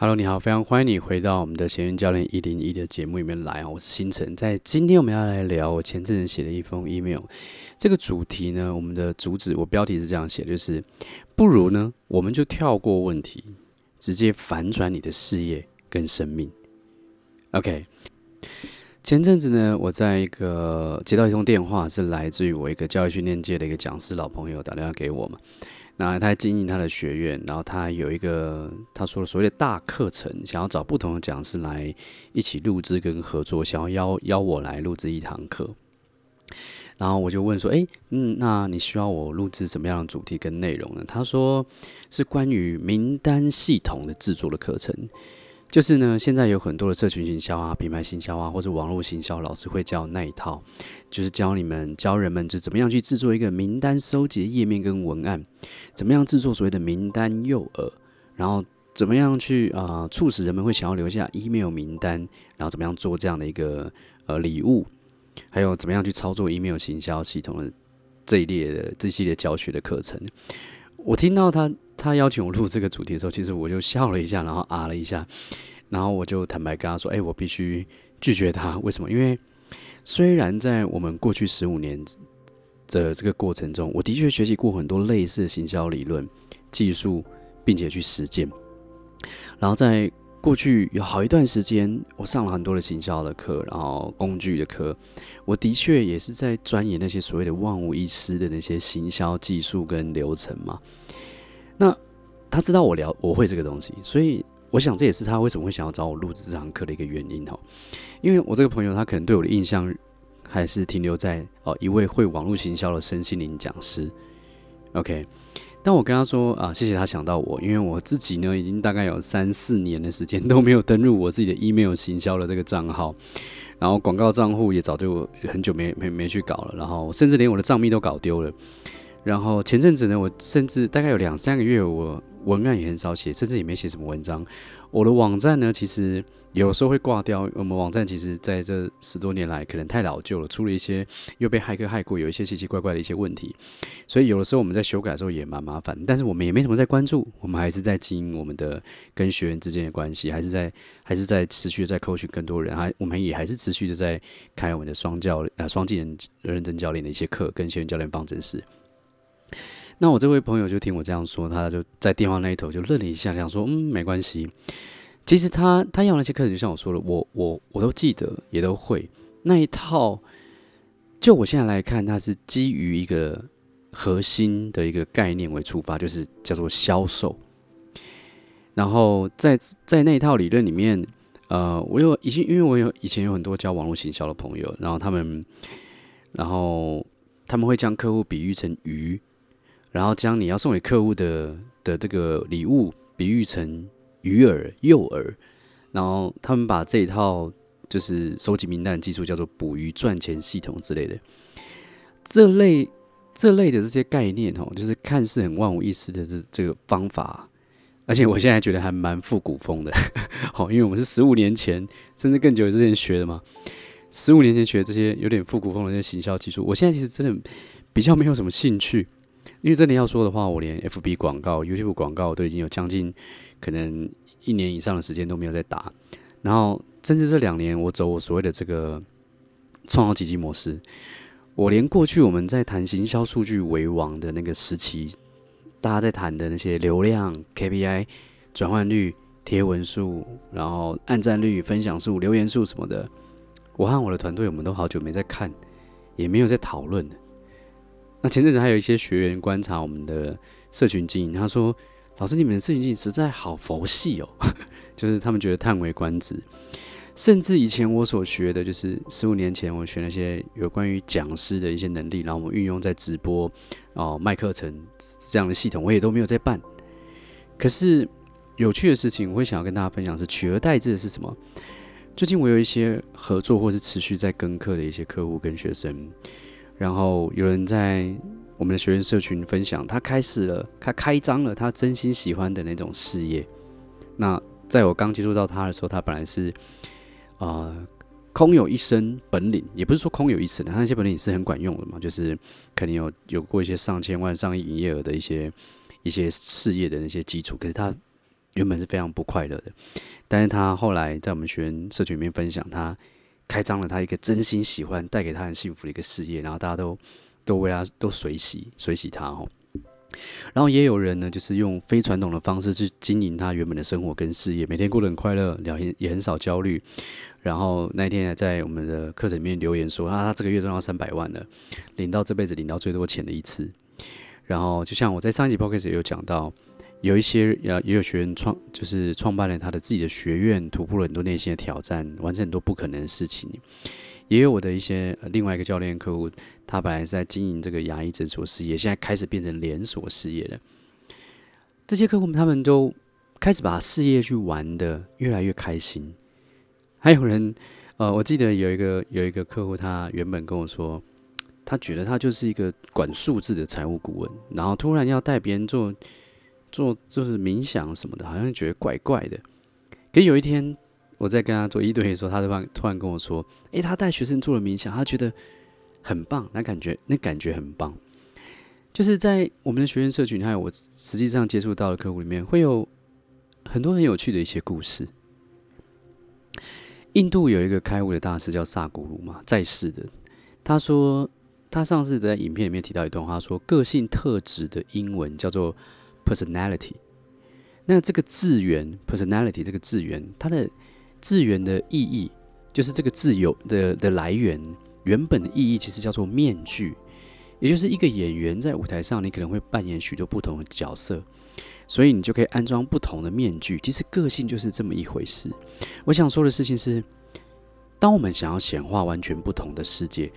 Hello，你好，非常欢迎你回到我们的闲云教练一零一的节目里面来啊！我是星辰，在今天我们要来聊我前阵子写的一封 email。这个主题呢，我们的主旨，我标题是这样写，就是不如呢，我们就跳过问题，直接反转你的事业跟生命。OK，前阵子呢，我在一个接到一通电话，是来自于我一个教育训练界的一个讲师老朋友打电话给我嘛。那他在经营他的学院，然后他有一个他说的所谓的大课程，想要找不同的讲师来一起录制跟合作，想要邀邀我来录制一堂课。然后我就问说：“哎，嗯，那你需要我录制什么样的主题跟内容呢？”他说：“是关于名单系统的制作的课程。”就是呢，现在有很多的社群行销啊、品牌行销啊，或者网络行销，老师会教那一套，就是教你们、教人们，就怎么样去制作一个名单收集页面跟文案，怎么样制作所谓的名单诱饵，然后怎么样去啊、促使人们会想要留下 email 名单，然后怎么样做这样的一个呃礼物，还有怎么样去操作 email 行销系统的这一列的这系列教学的课程。我听到他。他邀请我录这个主题的时候，其实我就笑了一下，然后啊了一下，然后我就坦白跟他说：“哎，我必须拒绝他。为什么？因为虽然在我们过去十五年的这个过程中，我的确学习过很多类似的行销理论、技术，并且去实践。然后在过去有好一段时间，我上了很多的行销的课，然后工具的课，我的确也是在钻研那些所谓的万无一失的那些行销技术跟流程嘛。”那他知道我聊我会这个东西，所以我想这也是他为什么会想要找我录制这堂课的一个原因哦。因为我这个朋友他可能对我的印象还是停留在哦一位会网络行销的身心灵讲师。OK，但我跟他说啊，谢谢他想到我，因为我自己呢已经大概有三四年的时间都没有登入我自己的 email 行销的这个账号，然后广告账户也早就很久没没没去搞了，然后甚至连我的账密都搞丢了。然后前阵子呢，我甚至大概有两三个月，我文案也很少写，甚至也没写什么文章。我的网站呢，其实有时候会挂掉。我们网站其实在这十多年来可能太老旧了，出了一些又被骇客骇过，有一些奇奇怪怪的一些问题。所以有的时候我们在修改的时候也蛮麻烦。但是我们也没什么在关注，我们还是在经营我们的跟学员之间的关系，还是在还是在持续的在 coach 更多人，还我们也还是持续的在开我们的双教呃双技能认证教练的一些课，跟学员教练方程式。那我这位朋友就听我这样说，他就在电话那一头就愣了一下，想说：“嗯，没关系。”其实他他要那些课程，就像我说的，我我我都记得，也都会那一套。就我现在来看，它是基于一个核心的一个概念为出发，就是叫做销售。然后在在那一套理论里面，呃，我有以前因为我有以前有很多教网络行销的朋友，然后他们，然后。他们会将客户比喻成鱼，然后将你要送给客户的的这个礼物比喻成鱼饵、诱饵，然后他们把这一套就是收集名单的技术叫做捕鱼赚钱系统之类的。这类这类的这些概念哦，就是看似很万无一失的这这个方法，而且我现在觉得还蛮复古风的，好，因为我们是十五年前甚至更久之前学的嘛。十五年前学这些有点复古风的那些行销技术，我现在其实真的比较没有什么兴趣，因为真的要说的话，我连 FB 广告、YouTube 广告都已经有将近可能一年以上的时间都没有在打，然后甚至这两年我走我所谓的这个创造奇迹模式，我连过去我们在谈行销数据为王的那个时期，大家在谈的那些流量 KPI、转换率、贴文数，然后按赞率、分享数、留言数什么的。我和我的团队，我们都好久没在看，也没有在讨论了。那前阵子还有一些学员观察我们的社群经营，他说：“老师，你们的社群经营实在好佛系哦，就是他们觉得叹为观止。甚至以前我所学的，就是十五年前我学那些有关于讲师的一些能力，然后我们运用在直播哦卖课程这样的系统，我也都没有在办。可是有趣的事情，我会想要跟大家分享是取而代之的是什么？”最近我有一些合作或是持续在跟课的一些客户跟学生，然后有人在我们的学员社群分享，他开始了，他开张了他真心喜欢的那种事业。那在我刚接触到他的时候，他本来是啊、呃、空有一身本领，也不是说空有一身，他那些本领是很管用的嘛，就是肯定有有过一些上千万、上亿营业额的一些一些事业的那些基础，可是他原本是非常不快乐的。但是他后来在我们学员社群里面分享，他开张了他一个真心喜欢、带给他很幸福的一个事业，然后大家都都为他都随喜随喜他哦。然后也有人呢，就是用非传统的方式去经营他原本的生活跟事业，每天过得很快乐，聊天也很少焦虑。然后那一天还在我们的课程里面留言说啊，他这个月赚到三百万了，领到这辈子领到最多钱的一次。然后就像我在上一集 podcast 也有讲到，有一些也也有学员创，就是创办了他的自己的学院，突破了很多内心的挑战，完成很多不可能的事情。也有我的一些另外一个教练客户，他本来是在经营这个牙医诊所事业，现在开始变成连锁事业了。这些客户他们都开始把事业去玩的越来越开心。还有人，呃，我记得有一个有一个客户，他原本跟我说，他觉得他就是一个管数字的财务顾问，然后突然要带别人做做就是冥想什么的，好像觉得怪怪的。可有一天。我在跟他做一对的时候，他突然突然跟我说：“诶，他带学生做了冥想，他觉得很棒，那感觉那感觉很棒。”就是在我们的学员社群，还有我实际上接触到的客户里面，会有很多很有趣的一些故事。印度有一个开悟的大师叫萨古鲁嘛，在世的。他说，他上次在影片里面提到一段话，说个性特质的英文叫做 personality。那这个字源 personality 这个字源，它的字源的意义就是这个字有的的来源，原本的意义其实叫做面具，也就是一个演员在舞台上，你可能会扮演许多不同的角色，所以你就可以安装不同的面具。其实个性就是这么一回事。我想说的事情是，当我们想要显化完全不同的世界，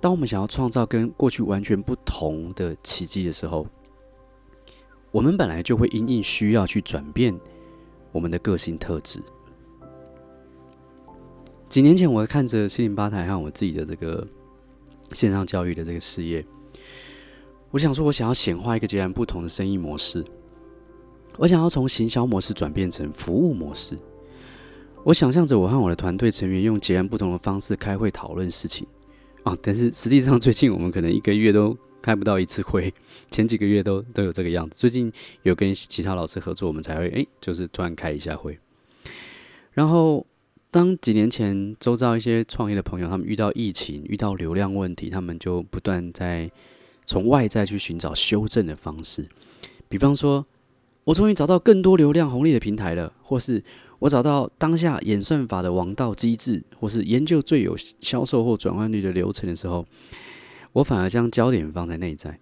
当我们想要创造跟过去完全不同的奇迹的时候，我们本来就会因应需要去转变我们的个性特质。几年前，我看着心灵吧台和我自己的这个线上教育的这个事业，我想说，我想要显化一个截然不同的生意模式。我想要从行销模式转变成服务模式。我想象着我和我的团队成员用截然不同的方式开会讨论事情啊，但是实际上最近我们可能一个月都开不到一次会，前几个月都都有这个样子。最近有跟其他老师合作，我们才会诶，就是突然开一下会，然后。当几年前周遭一些创业的朋友，他们遇到疫情、遇到流量问题，他们就不断在从外在去寻找修正的方式。比方说，我终于找到更多流量红利的平台了，或是我找到当下演算法的王道机制，或是研究最有销售或转换率的流程的时候，我反而将焦点放在内在。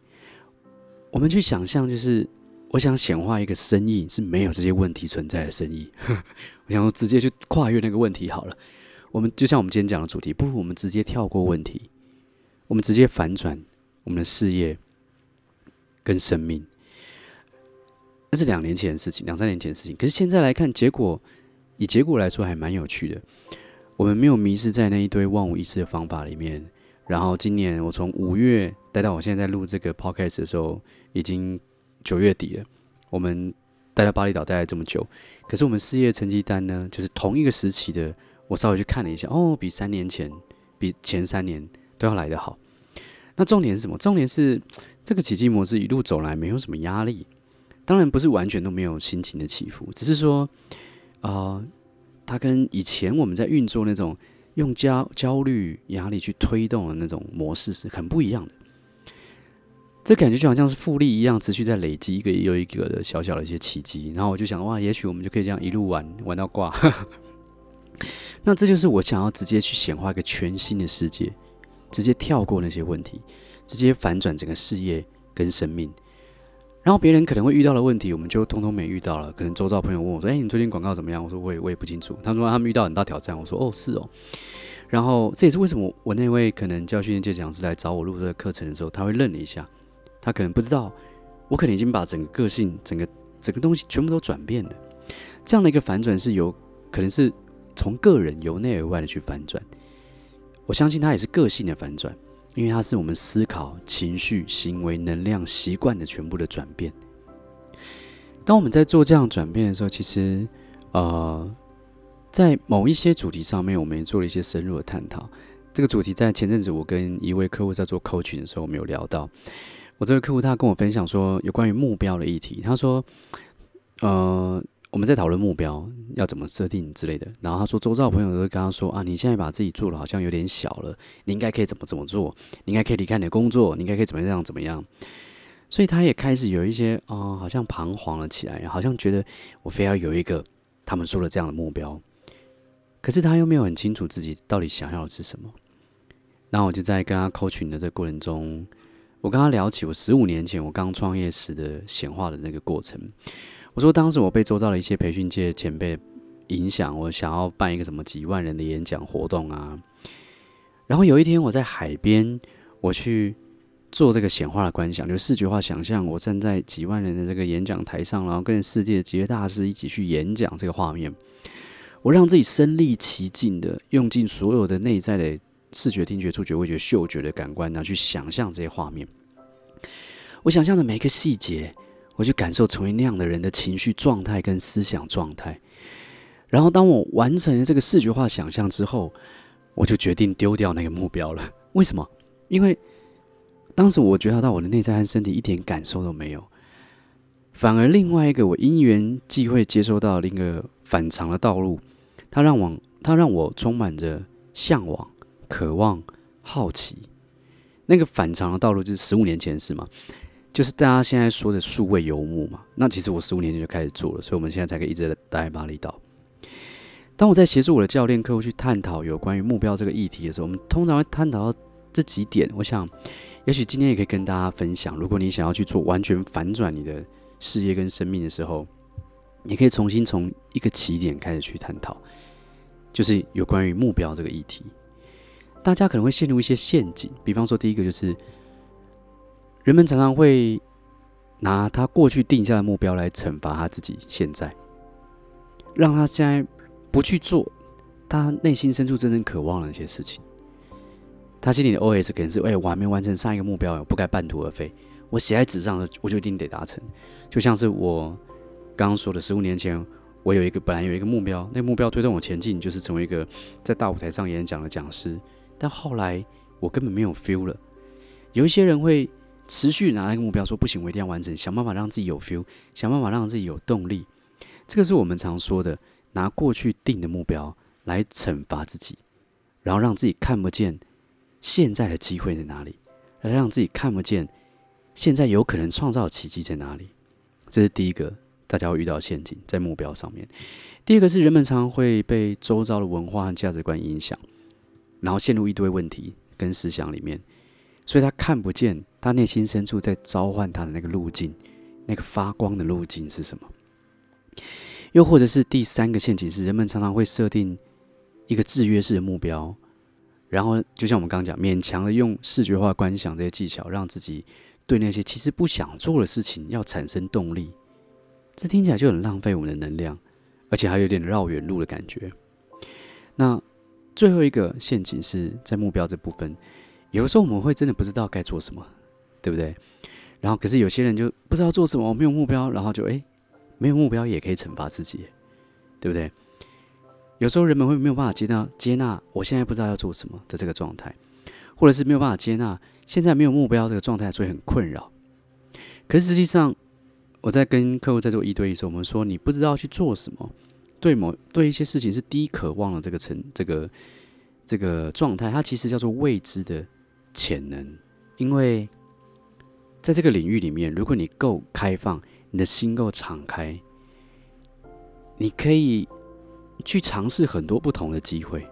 我们去想象，就是。我想显化一个生意是没有这些问题存在的生意。我想说直接去跨越那个问题好了。我们就像我们今天讲的主题，不如我们直接跳过问题，我们直接反转我们的事业跟生命。那是两年前的事情，两三年前的事情。可是现在来看，结果以结果来说还蛮有趣的。我们没有迷失在那一堆万无一失的方法里面。然后今年我从五月待到我现在在录这个 podcast 的时候，已经。九月底了，我们待在巴厘岛待了这么久，可是我们事业成绩单呢，就是同一个时期的，我稍微去看了一下，哦，比三年前，比前三年都要来得好。那重点是什么？重点是这个奇迹模式一路走来没有什么压力，当然不是完全都没有心情的起伏，只是说，啊、它跟以前我们在运作那种用焦焦虑、压力去推动的那种模式是很不一样的。这感觉就好像是复利一样，持续在累积一个又一个的小小的一些奇迹。然后我就想，哇，也许我们就可以这样一路玩玩到挂。那这就是我想要直接去显化一个全新的世界，直接跳过那些问题，直接反转整个事业跟生命。然后别人可能会遇到的问题，我们就通通没遇到了。可能周遭朋友问我说：“哎，你最近广告怎么样？”我说：“我也我也不清楚。”他说他们遇到很大挑战。我说：“哦，是哦。”然后这也是为什么我那位可能教训业界讲师来找我录这个课程的时候，他会愣了一下。他可能不知道，我可能已经把整个个性、整个整个东西全部都转变了。这样的一个反转是由可能是从个人由内而外的去反转。我相信他也是个性的反转，因为它是我们思考、情绪、行为、能量、习惯的全部的转变。当我们在做这样转变的时候，其实呃，在某一些主题上面，我们也做了一些深入的探讨。这个主题在前阵子我跟一位客户在做 coaching 的时候，我们有聊到。我这个客户他跟我分享说，有关于目标的议题。他说：“呃，我们在讨论目标要怎么设定之类的，然后他说，周遭朋友都会跟他说啊，你现在把自己做的好像有点小了，你应该可以怎么怎么做，你应该可以离开你的工作，你应该可以怎么样怎么样。所以他也开始有一些啊、哦，好像彷徨了起来，好像觉得我非要有一个他们说的这样的目标，可是他又没有很清楚自己到底想要的是什么。然后我就在跟他 coaching 的这个过程中，我跟他聊起我十五年前我刚创业时的显化的那个过程。我说，当时我被周遭的一些培训界前辈影响，我想要办一个什么几万人的演讲活动啊。然后有一天我在海边，我去做这个显化的观想，就视觉化想象，我站在几万人的这个演讲台上，然后跟世界几位大师一起去演讲这个画面。我让自己身历其境的用尽所有的内在的视觉、听觉、触觉、味觉、嗅觉的感官，然后去想象这些画面。我想象的每一个细节。我去感受成为那样的人的情绪状态跟思想状态，然后当我完成了这个视觉化想象之后，我就决定丢掉那个目标了。为什么？因为当时我觉察到我的内在和身体一点感受都没有，反而另外一个我因缘际会接收到另一个反常的道路，它让我它让我充满着向往、渴望、好奇。那个反常的道路就是十五年前的事嘛。就是大家现在说的数位游牧嘛，那其实我十五年前就开始做了，所以我们现在才可以一直待在巴厘岛。当我在协助我的教练客户去探讨有关于目标这个议题的时候，我们通常会探讨到这几点。我想，也许今天也可以跟大家分享，如果你想要去做完全反转你的事业跟生命的时候，你可以重新从一个起点开始去探讨，就是有关于目标这个议题。大家可能会陷入一些陷阱，比方说第一个就是。人们常常会拿他过去定下的目标来惩罚他自己，现在让他现在不去做他内心深处真正渴望的那些事情。他心里的 OS 可能是：哎，我还没完成上一个目标，我不该半途而废。我写在纸上的，我就一定得达成。就像是我刚刚说的，十五年前我有一个本来有一个目标，那个目标推动我前进，就是成为一个在大舞台上演讲的讲师。但后来我根本没有 feel 了。有一些人会。持续拿那个目标说不行，我一定要完成，想办法让自己有 feel，想办法让自己有动力。这个是我们常说的，拿过去定的目标来惩罚自己，然后让自己看不见现在的机会在哪里，来让自己看不见现在有可能创造奇迹在哪里。这是第一个大家会遇到陷阱，在目标上面。第二个是人们常会被周遭的文化和价值观影响，然后陷入一堆问题跟思想里面。所以他看不见他内心深处在召唤他的那个路径，那个发光的路径是什么？又或者是第三个陷阱是，人们常常会设定一个制约式的目标，然后就像我们刚刚讲，勉强的用视觉化观想这些技巧，让自己对那些其实不想做的事情要产生动力。这听起来就很浪费我们的能量，而且还有点绕远路的感觉。那最后一个陷阱是在目标这部分。有时候我们会真的不知道该做什么，对不对？然后可是有些人就不知道做什么，没有目标，然后就诶，没有目标也可以惩罚自己，对不对？有时候人们会没有办法接纳接纳我现在不知道要做什么的这个状态，或者是没有办法接纳现在没有目标这个状态，所以很困扰。可是实际上，我在跟客户在做一对一的时候，我们说你不知道去做什么，对某对一些事情是低渴望的这个层这个这个状态，它其实叫做未知的。潜能，因为在这个领域里面，如果你够开放，你的心够敞开，你可以去尝试很多不同的机会，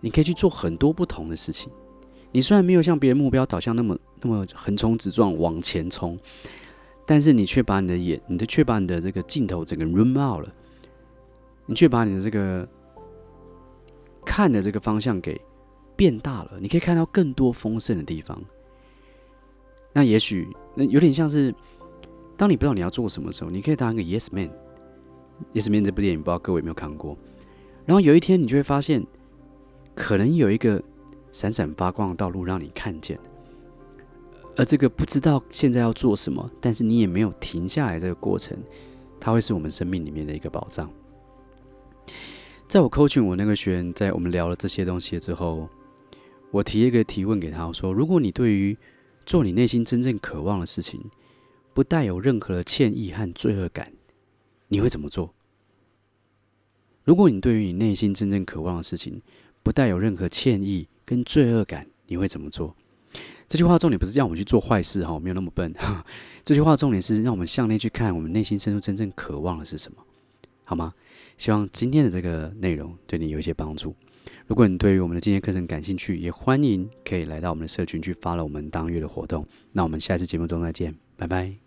你可以去做很多不同的事情。你虽然没有像别人目标导向那么那么横冲直撞往前冲，但是你却把你的眼，你的却把你的这个镜头整个 room out 了，你却把你的这个看的这个方向给。变大了，你可以看到更多丰盛的地方。那也许那有点像是，当你不知道你要做什么的时候，你可以当一个 Yes Man。Yes Man 这部电影不知道各位有没有看过？然后有一天你就会发现，可能有一个闪闪发光的道路让你看见。而这个不知道现在要做什么，但是你也没有停下来这个过程，它会是我们生命里面的一个宝藏。在我 coaching 我那个学员，在我们聊了这些东西之后。我提一个提问给他，我说：“如果你对于做你内心真正渴望的事情，不带有任何的歉意和罪恶感，你会怎么做？如果你对于你内心真正渴望的事情，不带有任何歉意跟罪恶感，你会怎么做？这句话重点不是让我们去做坏事哈，没有那么笨。这句话重点是让我们向内去看，我们内心深处真正渴望的是什么，好吗？希望今天的这个内容对你有一些帮助。如果你对于我们的今天课程感兴趣，也欢迎可以来到我们的社群去发了我们当月的活动。那我们下次节目中再见，拜拜。